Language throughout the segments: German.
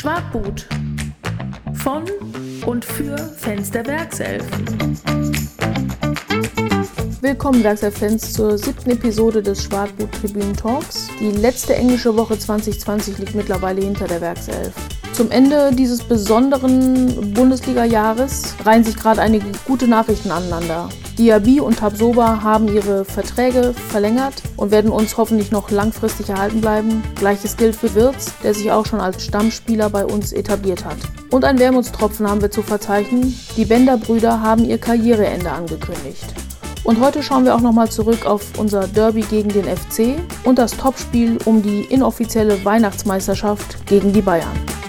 Schwartgut. Von und für Fans der Werkselfen. Willkommen, Werkself-Fans, zur siebten Episode des Schwartgut Tribünen Talks. Die letzte englische Woche 2020 liegt mittlerweile hinter der Werkself. Zum Ende dieses besonderen Bundesliga-Jahres reihen sich gerade einige gute Nachrichten aneinander. Diaby und Tabsoba haben ihre Verträge verlängert und werden uns hoffentlich noch langfristig erhalten bleiben. Gleiches gilt für Wirz, der sich auch schon als Stammspieler bei uns etabliert hat. Und ein Wermutstropfen haben wir zu verzeichnen. Die Bender-Brüder haben ihr Karriereende angekündigt. Und heute schauen wir auch nochmal zurück auf unser Derby gegen den FC und das Topspiel um die inoffizielle Weihnachtsmeisterschaft gegen die Bayern.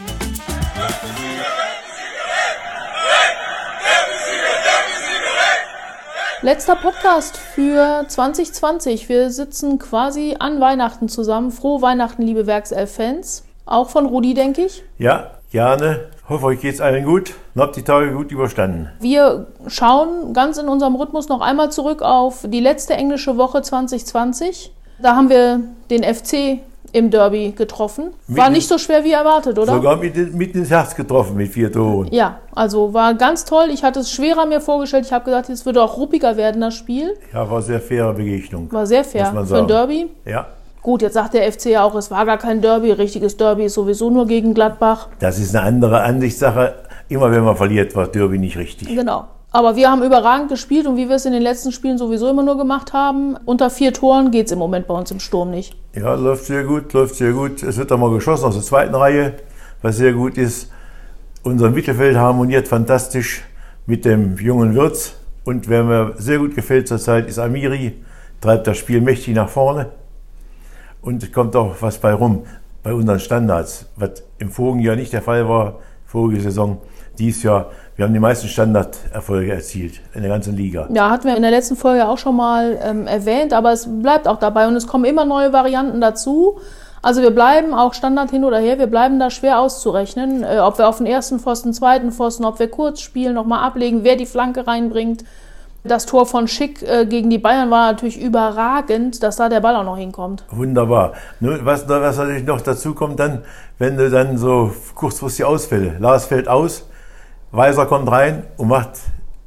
Letzter Podcast für 2020. Wir sitzen quasi an Weihnachten zusammen. Frohe Weihnachten, liebe Werkself-Fans. Auch von Rudi, denke ich. Ja, gerne. Hoffe, euch geht's allen gut und habt die Tage gut überstanden. Wir schauen ganz in unserem Rhythmus noch einmal zurück auf die letzte englische Woche 2020. Da haben wir den FC im Derby getroffen. War nicht so schwer wie erwartet, oder? Sogar mit, mitten ins Herz getroffen mit vier Toren. Ja, also war ganz toll. Ich hatte es schwerer mir vorgestellt. Ich habe gesagt, es würde auch ruppiger werden, das Spiel. Ja, war sehr faire Begegnung. War sehr fair Muss man für ein sagen. Derby. Ja, Gut, jetzt sagt der FC ja auch, es war gar kein Derby. Richtiges Derby ist sowieso nur gegen Gladbach. das ist eine andere Ansichtssache. Immer wenn man verliert, war Derby nicht richtig. Genau. Aber wir haben überragend gespielt und wie wir es in den letzten Spielen sowieso immer nur gemacht haben, unter vier Toren geht es im Moment bei uns im Sturm nicht. Ja, läuft sehr gut, läuft sehr gut. Es wird auch mal geschossen aus der zweiten Reihe, was sehr gut ist. Unser Mittelfeld harmoniert fantastisch mit dem jungen Wirtz. Und wer mir sehr gut gefällt zurzeit, ist Amiri. Treibt das Spiel mächtig nach vorne. Und es kommt auch was bei rum, bei unseren Standards, was im vorigen Jahr nicht der Fall war, vorige Saison, dies Jahr. Wir haben die meisten Standarderfolge erzielt in der ganzen Liga. Ja, hatten wir in der letzten Folge auch schon mal ähm, erwähnt, aber es bleibt auch dabei und es kommen immer neue Varianten dazu. Also wir bleiben auch Standard hin oder her, wir bleiben da schwer auszurechnen, äh, ob wir auf den ersten Pfosten, zweiten Pfosten, ob wir kurz spielen, nochmal ablegen, wer die Flanke reinbringt. Das Tor von Schick äh, gegen die Bayern war natürlich überragend, dass da der Ball auch noch hinkommt. Wunderbar. Nur was, was natürlich noch dazu kommt, dann, wenn du dann so kurzfristig Ausfälle. Lars fällt aus, Weiser kommt rein und macht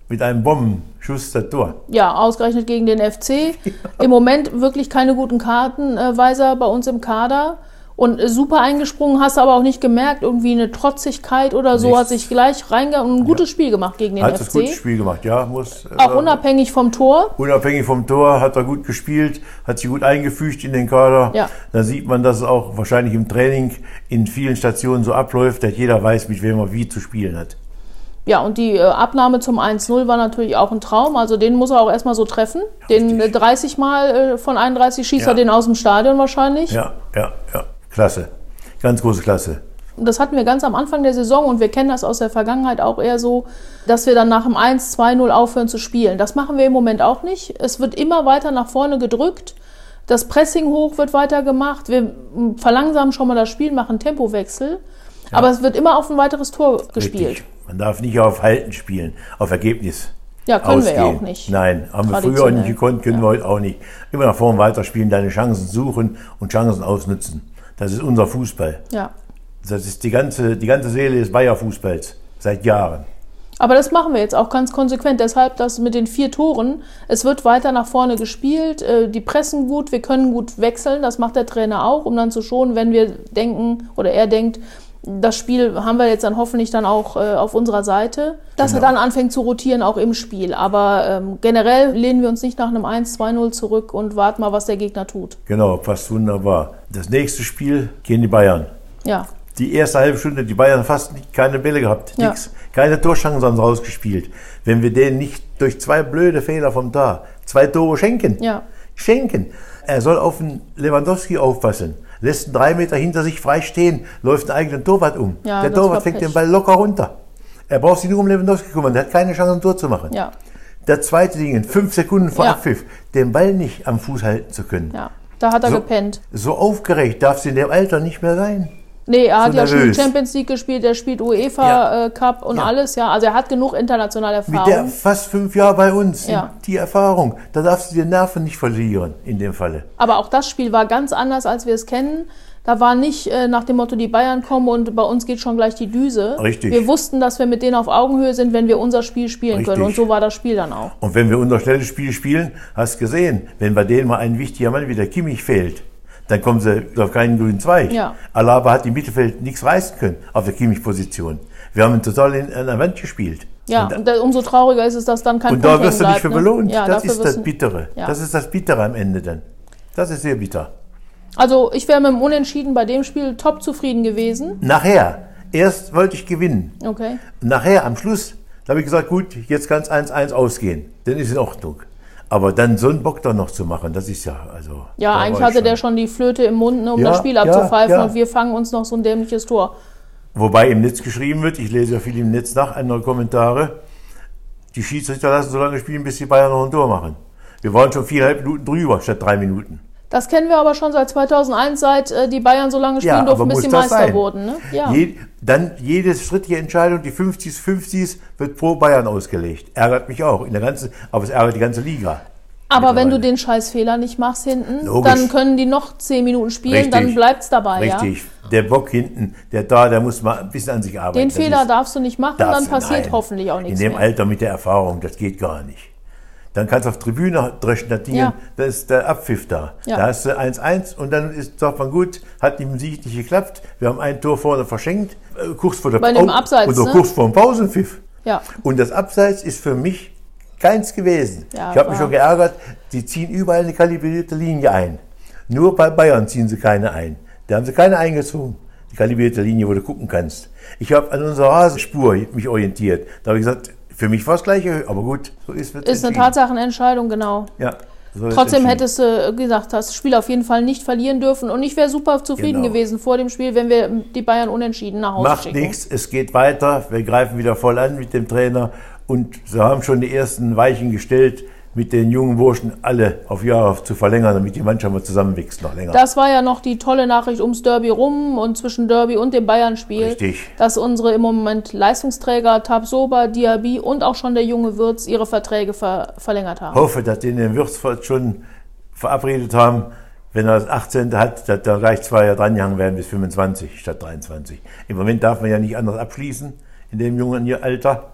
mit einem Bombenschuss das Tor. Ja, ausgerechnet gegen den FC. Im Moment wirklich keine guten Karten, äh, Weiser bei uns im Kader. Und äh, super eingesprungen, hast aber auch nicht gemerkt, irgendwie eine Trotzigkeit oder so, Nichts. hat sich gleich reinge und ein gutes Spiel gemacht gegen den Hat das FC. gutes Spiel gemacht, ja, muss. äh, Auch unabhängig vom Tor. unabhängig vom Tor hat er gut gespielt, hat sich gut eingefügt in den Kader. Ja. Da sieht man, dass es auch wahrscheinlich im Training in vielen Stationen so abläuft, dass jeder weiß, mit wem er wie zu spielen hat. Ja, und die äh, Abnahme zum 1-0 war natürlich auch ein Traum. Also den muss er auch erstmal so treffen. Den äh, 30 Mal äh, von 31 schießt Ja. er den aus dem Stadion wahrscheinlich. Ja, ja, ja. Klasse. Ganz große Klasse. Und Das hatten wir ganz am Anfang der Saison und wir kennen das aus der Vergangenheit auch eher so, dass wir dann nach dem 1-2-0 aufhören zu spielen. Das machen wir im Moment auch nicht. Es wird immer weiter nach vorne gedrückt. Das Pressing hoch wird weiter gemacht. Wir verlangsamen schon mal das Spiel, machen Tempowechsel. Aber es wird immer auf ein weiteres Tor gespielt. Richtig. Man darf nicht auf Halten spielen, auf Ergebnis. Ja, können wir ausgehen. ja auch nicht. Nein, haben wir früher auch nicht gekonnt, können wir heute auch nicht. Immer nach vorne weiterspielen, deine Chancen suchen und Chancen ausnutzen. Das ist unser Fußball. Ja. Das ist die ganze, die ganze Seele des Bayer-Fußballs. Seit Jahren. Aber das machen wir jetzt auch ganz konsequent. Deshalb das mit den vier Toren. Es wird weiter nach vorne gespielt. äh, Die pressen gut. Wir können gut wechseln. Das macht der Trainer auch, um dann zu schonen, wenn wir denken oder er denkt, das Spiel haben wir jetzt dann hoffentlich dann auch äh, auf unserer Seite, dass er Genau. dann anfängt zu rotieren, auch im Spiel. Aber ähm, generell lehnen wir uns nicht nach einem 1-2-0 zurück und warten mal, was der Gegner tut. Genau, passt wunderbar. Das nächste Spiel gehen die Bayern. Ja, Die erste halbe Stunde, die Bayern fast keine Bälle gehabt, Ja. nix. Keine Torchancen haben sie rausgespielt. Wenn wir denen nicht durch zwei blöde Fehler vom Tor zwei Tore schenken, ja, schenken. Er soll auf den Lewandowski aufpassen. Lässt ihn drei Meter hinter sich frei stehen, läuft einen eigenen Torwart um. Ja, der Torwart fängt Pech. den Ball locker runter. Er braucht sich nur um Lewandowski kümmern. Der hat keine Chance, ein Tor zu machen. ja, Der zweite Ding, fünf Sekunden vor Ja. Abpfiff, den Ball nicht am Fuß halten zu können. ja. Da hat er So- gepennt. So aufgeregt darf sie in dem Alter nicht mehr sein. Nee, er hat So ja schon. Champions League gespielt, er spielt UEFA Ja. äh, Cup und Ja. alles, ja. Also er hat genug internationale Mit Erfahrung. der fast fünf Jahre bei uns, Ja. die Erfahrung, da darfst du die Nerven nicht verlieren in dem Falle. Aber auch das Spiel war ganz anders, als wir es kennen. Da war nicht äh, nach dem Motto, die Bayern kommen und bei uns geht schon gleich die Düse. Richtig. Wir wussten, dass wir mit denen auf Augenhöhe sind, wenn wir unser Spiel spielen Richtig. können. Und so war das Spiel dann auch. Und wenn wir unser schnelles Spiel spielen, hast gesehen, wenn bei denen mal ein wichtiger Mann wie der Kimmich fehlt, dann kommen sie auf keinen grünen Zweig. Ja. Alaba hat im Mittelfeld nichts reißen können auf der Kimmich-Position. Wir haben ihn total in, an der Wand gespielt. Ja, Und da, umso trauriger ist es, dass dann kein Und da wirst du nicht für ne? belohnt. Ja, das ist das Bittere. Ja. Das ist das Bittere am Ende dann. Das ist sehr bitter. Also ich wäre mit dem Unentschieden bei dem Spiel top zufrieden gewesen. Nachher, erst wollte ich gewinnen. Okay. Nachher, am Schluss, da habe ich gesagt, gut, jetzt kann es 1-1 ausgehen. Dann ist in Ordnung. Aber dann so einen Bock da noch zu machen, das ist ja, also. Ja, eigentlich hatte der schon die Flöte im Mund, ne, um Ja, das Spiel ja, abzupfeifen ja. und wir fangen uns noch so ein dämliches Tor. Wobei im Netz geschrieben wird, ich lese ja viel im Netz nach, andere Kommentare, die Schiedsrichter lassen so lange spielen, bis die Bayern noch ein Tor machen. Wir waren schon viereinhalb Minuten drüber, statt drei Minuten. Das kennen wir aber schon seit 2001, seit äh, die Bayern so lange spielen Ja, durften, bis sie Meister sein? wurden. Ne? Ja. Je, dann jede strittige Entscheidung, die 50 50 wird pro Bayern ausgelegt. Ärgert mich auch, in der ganzen, aber es ärgert die ganze Liga. aber wenn du den Scheißfehler nicht machst hinten, Logisch. dann können die noch 10 Minuten spielen, Richtig. dann bleibt's dabei. Richtig. Der Bock hinten, der da, der muss mal ein bisschen an sich Ja? arbeiten. Den Das Fehler darfst du nicht machen, dann passiert nein. hoffentlich auch nichts In dem mehr. Alter mit der Erfahrung, das geht gar nicht. Dann kannst du auf Tribüne dreschen, das Ding, Ja. da ist der Abpfiff da. Ja. Da hast du 1-1 und dann ist, sagt man, gut, hat mit dem Sieg nicht geklappt. Wir haben ein Tor vorne verschenkt, äh, kurz vor der Bei dem Abseits, Oder ne? kurz vor dem Pausenpfiff. Ja. Und das Abseits ist für mich keins gewesen. Ja, ich habe mich schon geärgert, die ziehen überall eine kalibrierte Linie ein. Nur bei Bayern ziehen sie keine ein. Da haben sie keine eingezogen. Die kalibrierte Linie, wo du gucken kannst. Ich habe an unserer Rasenspur mich orientiert. Da habe ich gesagt, für mich war es gleiche, aber gut, so ist es. Ist eine Tatsachenentscheidung, genau. Ja, so Trotzdem hättest du äh, gesagt, das Spiel auf jeden Fall nicht verlieren dürfen. Und ich wäre super zufrieden Genau. gewesen vor dem Spiel, wenn wir die Bayern unentschieden nach Hause Macht schicken. nichts, es geht weiter. Wir greifen wieder voll an mit dem Trainer. Und sie haben schon die ersten Weichen gestellt, mit den jungen Burschen alle auf Jahre zu verlängern, damit die Mannschaft mal zusammenwächst noch länger. Das war ja noch die tolle Nachricht ums Derby rum und zwischen Derby und dem Bayern-Spiel, Richtig. dass unsere im Moment Leistungsträger Tabsoba, Diaby und auch schon der junge Wirtz ihre Verträge ver verlängert haben. hoffe, dass die in den Würzfeld schon verabredet haben, wenn er das 18. hat, dass da gleich zwei Jahre drangehangen werden bis 25 statt 23. Im Moment darf man ja nicht anders abschließen in dem jungen Alter.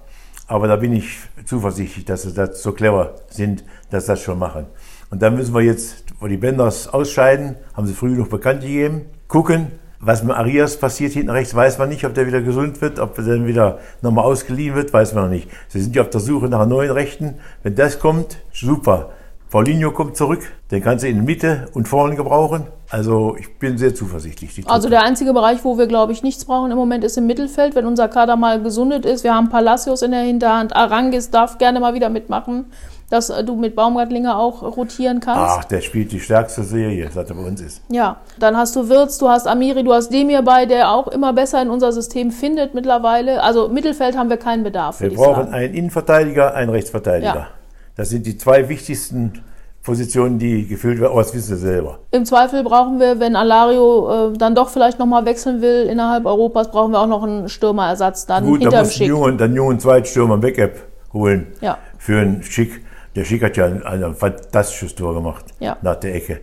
Aber da bin ich zuversichtlich, dass sie das so clever sind, dass sie das schon machen. Und dann müssen wir jetzt, wo die Bänders ausscheiden, haben sie früh noch bekannt gegeben, gucken, was mit Arias passiert hinten rechts, weiß man nicht, ob der wieder gesund wird, ob er dann wieder nochmal ausgeliehen wird, weiß man noch nicht. Sie sind ja auf der Suche nach neuen Rechten. Wenn das kommt, super. Paulinho kommt zurück, den kannst du in der Mitte und vorne gebrauchen. Also ich bin sehr zuversichtlich. Also der einzige Bereich, wo wir, glaube ich, nichts brauchen im Moment, ist im Mittelfeld, wenn unser Kader mal gesundet ist. Wir haben Palacios in der Hinterhand, Arangis darf gerne mal wieder mitmachen, dass äh, du mit Baumgartlinger auch rotieren kannst. Ach, der spielt die stärkste Serie, seit er bei uns ist. Ja, dann hast du Wirtz, du hast Amiri, du hast Demir bei, der auch immer besser in unser System findet mittlerweile. Also Mittelfeld haben wir keinen Bedarf, Wir brauchen sagen. einen Innenverteidiger, einen Rechtsverteidiger. Ja. Das sind die zwei wichtigsten Positionen, die gefüllt werden. Aber das wissen Sie selber. Im Zweifel brauchen wir, wenn Alario äh, dann doch vielleicht nochmal wechseln will innerhalb Europas, brauchen wir auch noch einen Stürmerersatz dann Gut, da hinterm muss einen Schick. jungen, dann jungen Zweitstürmer ein Backup holen. Ja. Für einen Schick. Der Schick hat ja ein, ein fantastisches Tor gemacht. Ja. Nach der Ecke.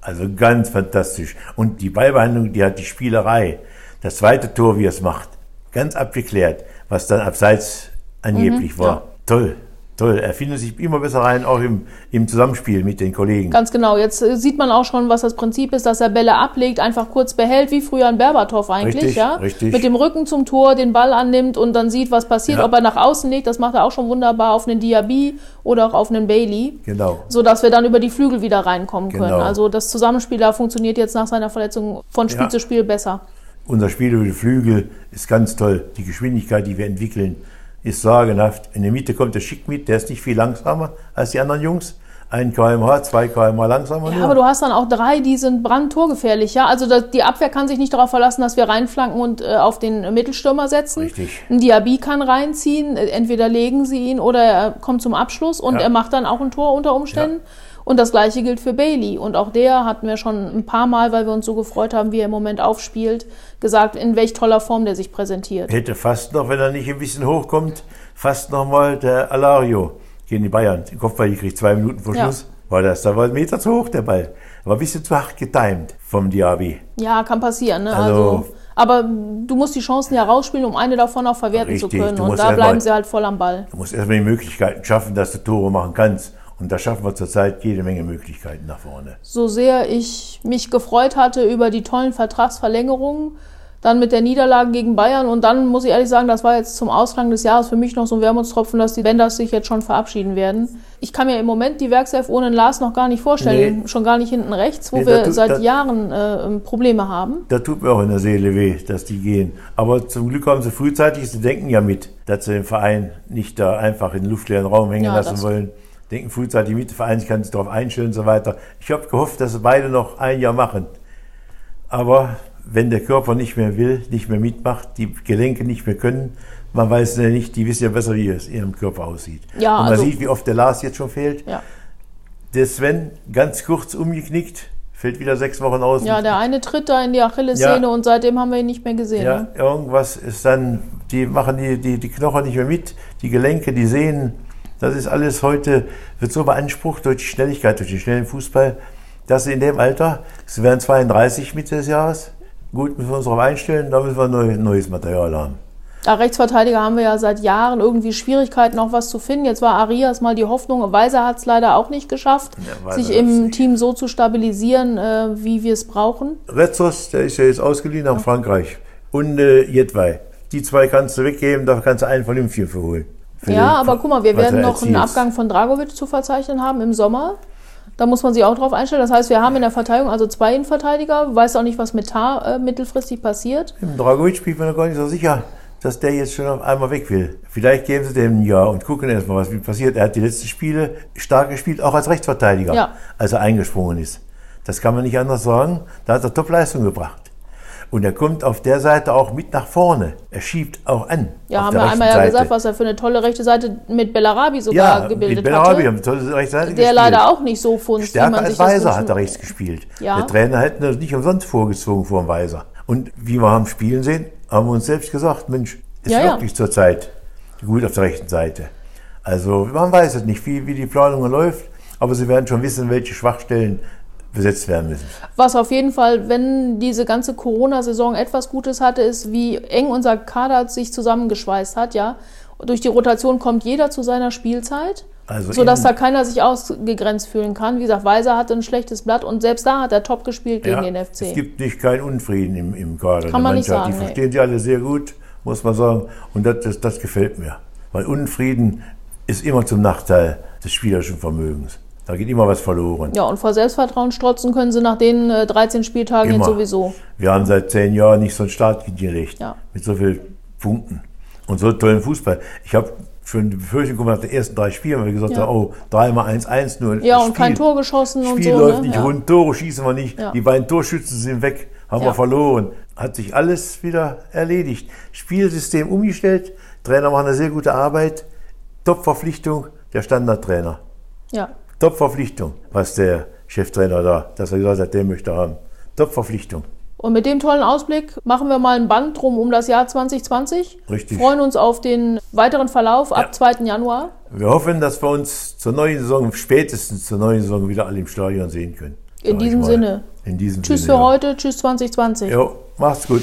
Also ganz fantastisch. Und die Ballbehandlung, die hat die Spielerei. Das zweite Tor, wie er es macht. Ganz abgeklärt, was dann abseits angeblich war. Mhm, ja. Toll. Toll. Er findet sich immer besser rein, auch im, im Zusammenspiel mit den Kollegen. Ganz genau. Jetzt äh, sieht man auch schon, was das Prinzip ist, dass er Bälle ablegt, einfach kurz behält, wie früher ein Berbatov eigentlich, Richtig, ja. richtig. Mit dem Rücken zum Tor den Ball annimmt und dann sieht, was passiert, Ja. ob er nach außen legt. Das macht er auch schon wunderbar auf einen Diaby oder auch auf einen Bailey. Genau. So dass wir dann über die Flügel wieder reinkommen können. Genau. Also das Zusammenspiel da funktioniert jetzt nach seiner Verletzung von Spiel Ja. zu Spiel besser. Unser Spiel über die Flügel ist ganz toll. Die Geschwindigkeit, die wir entwickeln, ist sagenhaft. In der Mitte kommt der Schick mit, der ist nicht viel langsamer als die anderen Jungs. Ein kmh, zwei kmh langsamer Ja, nur. aber du hast dann auch drei, die sind brandtorgefährlich, ja. Also das, die Abwehr kann sich nicht darauf verlassen, dass wir reinflanken und äh, auf den Mittelstürmer setzen. Richtig. Ein Diaby kann reinziehen, äh, entweder legen sie ihn oder er kommt zum Abschluss und Ja. er macht dann auch ein Tor unter Umständen. Und das gleiche gilt für Bailey. Und auch der hatten wir schon ein paar Mal, weil wir uns so gefreut haben, wie er im Moment aufspielt, gesagt, in welch toller Form der sich präsentiert. Hätte fast noch, wenn er nicht ein bisschen hochkommt, fast noch mal der Alario gegen die Bayern. Den Kopfball gekriegt, zwei Minuten vor Ja. Schluss. War das, da war ein Meter zu hoch, der Ball. War ein bisschen zu hart getimt vom Diaby. Ja, kann passieren. Ne? Also- Also, aber du musst die Chancen ja rausspielen, um eine davon auch verwerten zu Richtig, können. du Und da bleiben sie halt voll am Ball. Du musst erstmal die Möglichkeiten schaffen, dass du Tore machen kannst. Und da schaffen wir zurzeit jede Menge Möglichkeiten nach vorne. So sehr ich mich gefreut hatte über die tollen Vertragsverlängerungen, dann mit der Niederlage gegen Bayern und dann muss ich ehrlich sagen, das war jetzt zum Ausklang des Jahres für mich noch so ein Wermutstropfen, dass die Benders sich jetzt schon verabschieden werden. Ich kann mir im Moment die Werkself ohne Lars noch gar nicht vorstellen, Nee. schon gar nicht hinten rechts, wo Nee, wir tut- seit da- Jahren äh, Probleme haben. Da tut mir auch in der Seele weh, dass die gehen. Aber zum Glück haben sie frühzeitig, sie denken ja mit, dass sie den Verein nicht da einfach in den luftleeren Raum hängen Ja, lassen wollen. Denken frühzeitig mit, der Verein kann sich darauf einstellen und so weiter. Ich habe gehofft, dass sie beide noch ein Jahr machen. Aber wenn der Körper nicht mehr will, nicht mehr mitmacht, die Gelenke nicht mehr können, man weiß ja nicht, die wissen ja besser, wie es in ihrem Körper aussieht. Ja, und man also- sieht, wie oft der Lars jetzt schon fehlt. Ja. Der Sven, ganz kurz umgeknickt, fällt wieder sechs Wochen aus. Ja, der eine tritt da in die Achillessehne Ja. und seitdem haben wir ihn nicht mehr gesehen. Ja, Ne? irgendwas ist dann, die machen die, die, die Knochen nicht mehr mit, die Gelenke, die Sehnen. Das ist alles heute, wird so beansprucht durch die Schnelligkeit, durch den schnellen Fußball, dass sie in dem Alter, sie werden 32 Mitte des Jahres, gut, müssen wir uns darauf einstellen, da müssen wir neu, neues Material haben. Da Rechtsverteidiger haben wir ja seit Jahren irgendwie Schwierigkeiten, noch was zu finden. Jetzt war Arias mal die Hoffnung. Weiser hat es leider auch nicht geschafft, Ja, sich im hat's Team so zu stabilisieren, äh, wie wir es brauchen. Retzos, der ist ja jetzt ausgeliehen nach Frankreich. Und äh, Jedwai. Die zwei kannst du weggeben, da kannst du einen von dem vier verholen. Für Ja, aber guck mal, wir werden er noch einen. Abgang von Dragovic zu verzeichnen haben im Sommer. Da muss man sich auch drauf einstellen. Das heißt, wir haben in der Verteidigung also zwei Innenverteidiger. Weiß auch nicht, was mit Tar äh, mittelfristig passiert. Im Dragovic ich mir noch gar nicht so sicher, dass der jetzt schon auf einmal weg will. Vielleicht geben sie dem ein Jahr und gucken erstmal, was passiert. Er hat die letzten Spiele stark gespielt, auch als Rechtsverteidiger, Ja. als er eingesprungen ist. Das kann man nicht anders sagen. Da hat er Top-Leistung gebracht. Und er kommt auf der Seite auch mit nach vorne. Er schiebt auch an. Ja, haben wir einmal ja Seite. gesagt, was er für eine tolle rechte Seite mit Bellarabi sogar ja, gebildet mit Bellarabi haben eine tolle rechte Seite Der gespielt. leider auch nicht so funzt, wie Stärker man als sich Weiser hat er rechts gespielt. Ja. Der Trainer hätte das nicht umsonst vorgezogen vor dem Weiser. Und wie wir haben spielen sehen, haben wir uns selbst gesagt, Mensch, ist Ja, ja. wirklich zurzeit gut auf der rechten Seite. Also man weiß es nicht, wie, wie die Planung läuft, aber sie werden schon wissen, welche Schwachstellen besetzt werden müssen. Was auf jeden Fall, wenn diese ganze Corona-Saison etwas Gutes hatte, ist, wie eng unser Kader sich zusammengeschweißt hat, ja. Durch die Rotation kommt jeder zu seiner Spielzeit, Also sodass da keiner sich ausgegrenzt fühlen kann. Wie gesagt, Weiser hatte ein schlechtes Blatt und selbst da hat er top gespielt gegen Ja, den Es FC. gibt nicht keinen Unfrieden im, im Kader. der Kann man nicht sagen, Die nee. verstehen sie alle sehr gut, muss man sagen. Und das, das, das gefällt mir. Weil Unfrieden ist immer zum Nachteil des spielerischen Vermögens. Da geht immer was verloren. Ja, und vor Selbstvertrauen strotzen können sie nach den äh, 13 Spieltagen Immer. jetzt sowieso. Wir haben seit zehn Jahren nicht so einen Start hingelegt. Ja. Mit so vielen Punkten. Und so tollen Fußball. Ich habe schon die Befürchtung gemacht, nach den ersten drei Spielen, weil wir gesagt Ja. haben, oh, dreimal 1-1 nur. Ja, das und kein Spiel- Tor geschossen und Spiel so. läuft ne? nicht ja. rund, Tore schießen wir nicht. Ja. Die beiden Torschützen sind weg, haben wir verloren. Hat sich alles wieder erledigt. Spielsystem umgestellt, Trainer machen eine sehr gute Arbeit. Top-Verpflichtung, der Standardtrainer. ja. Top-Verpflichtung, was der Cheftrainer da, dass er gesagt hat, der möchte haben. Top-Verpflichtung. Und mit dem tollen Ausblick machen wir mal ein Band drum um das Jahr 2020. Richtig. Freuen uns auf den weiteren Verlauf ab 2. Januar. Wir hoffen, dass wir uns zur neuen Saison, spätestens zur neuen Saison, wieder alle im Stadion sehen können. In diesem. Sinne. In diesem Tschüss Sinne. für heute, tschüss 2020. Jo, macht's gut.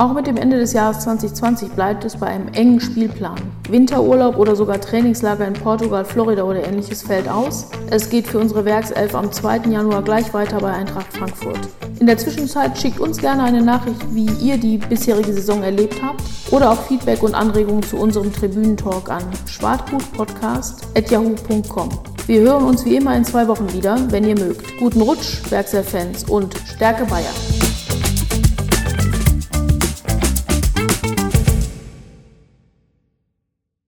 Auch mit dem Ende des Jahres 2020 bleibt es bei einem engen Spielplan. Winterurlaub oder sogar Trainingslager in Portugal, Florida oder ähnliches fällt aus. Es geht für unsere Werkself am 2. Januar gleich weiter bei Eintracht Frankfurt. In der Zwischenzeit schickt uns gerne eine Nachricht, wie ihr die bisherige Saison erlebt habt oder auch Feedback und Anregungen zu unserem Tribünentalk an schwartgutpodcast.yahoo.com. Wir hören uns wie immer in zwei Wochen wieder, wenn ihr mögt. Guten Rutsch, Werkself-Fans und Stärke Bayern!